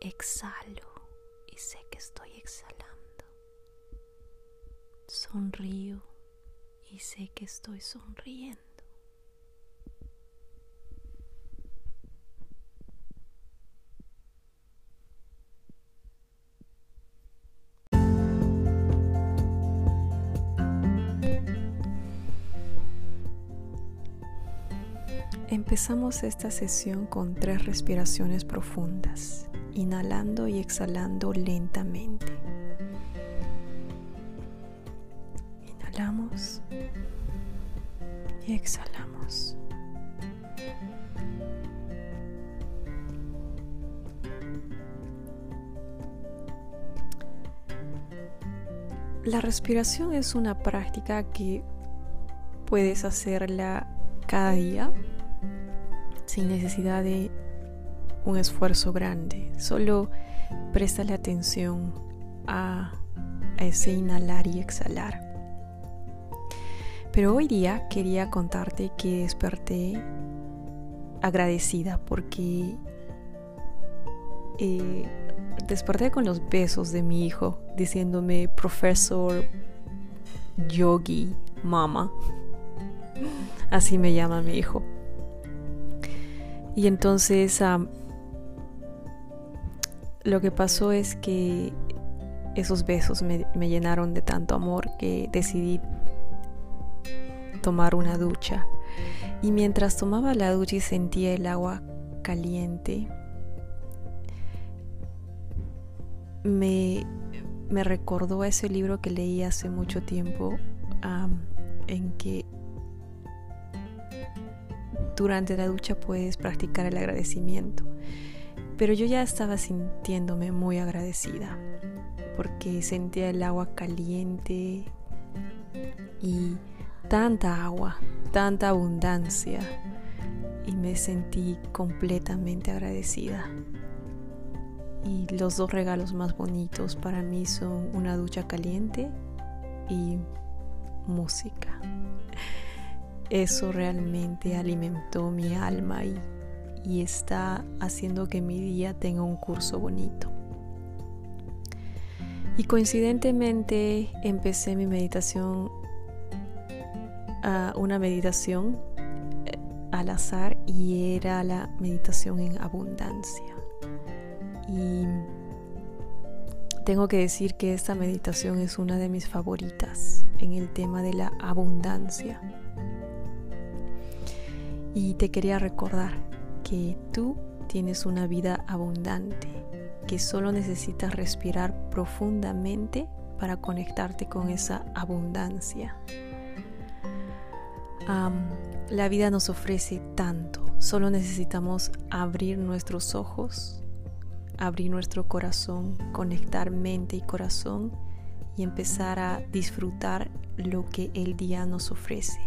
Exhalo y sé que estoy exhalando. Sonrío y sé que estoy sonriendo. Empezamos esta sesión con tres respiraciones profundas, inhalando y exhalando lentamente. Inhalamos y exhalamos. La respiración es una práctica que puedes hacerla cada día sin necesidad de un esfuerzo grande. Solo préstale atención a, ese inhalar y exhalar. Pero hoy día quería contarte que desperté agradecida porque eh, desperté con los besos de mi hijo diciéndome profesor yogi mama así me llama mi hijo y entonces lo que pasó es que esos besos me, llenaron de tanto amor que decidí tomar una ducha. Y mientras tomaba la ducha y sentía el agua caliente, me, me recordó a ese libro que leí hace mucho tiempo, en que durante la ducha puedes practicar el agradecimiento. Pero yo ya estaba sintiéndome muy agradecida porque sentía el agua caliente y tanta agua, tanta abundancia y me sentí completamente agradecida. Y los dos regalos más bonitos para mí son una ducha caliente y música eso realmente alimentó mi alma y, está haciendo que mi día tenga un curso bonito. Y coincidentemente empecé mi meditación, una meditación eh, al azar y era la meditación en abundancia. Y tengo que decir que esta meditación es una de mis favoritas en el tema de la abundancia. Y te quería recordar que tú tienes una vida abundante, que solo necesitas respirar profundamente para conectarte con esa abundancia. la vida nos ofrece tanto, solo necesitamos abrir nuestros ojos, abrir nuestro corazón, conectar mente y corazón y empezar a disfrutar lo que el día nos ofrece.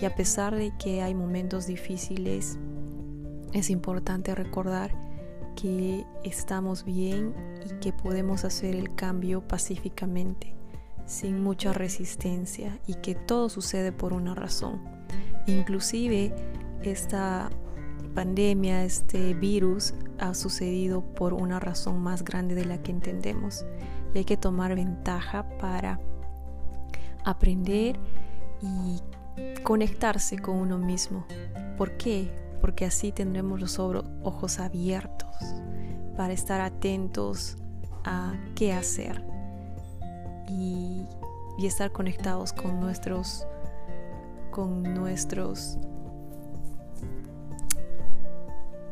Y a pesar de que hay momentos difíciles, es importante recordar que estamos bien y que podemos hacer el cambio pacíficamente, sin mucha resistencia y que todo sucede por una razón. Inclusive esta pandemia, este virus ha sucedido por una razón más grande de la que entendemos y hay que tomar ventaja para aprender y conectarse con uno mismo. ¿Por qué? Porque así tendremos los ojos abiertos para estar atentos a qué hacer y, estar conectados con nuestros con nuestros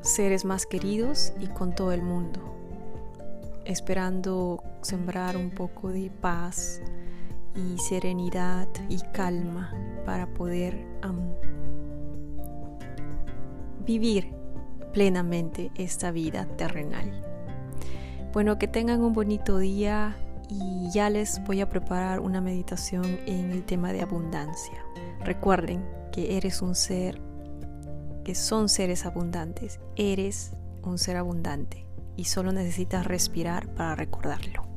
seres más queridos y con todo el mundo, esperando sembrar un poco de paz, y serenidad y calma para poder vivir plenamente esta vida terrenal. Bueno, que tengan un bonito día y ya les voy a preparar una meditación en el tema de abundancia. Recuerden que eres un ser, que son seres abundantes, eres un ser abundante y solo necesitas respirar para recordarlo.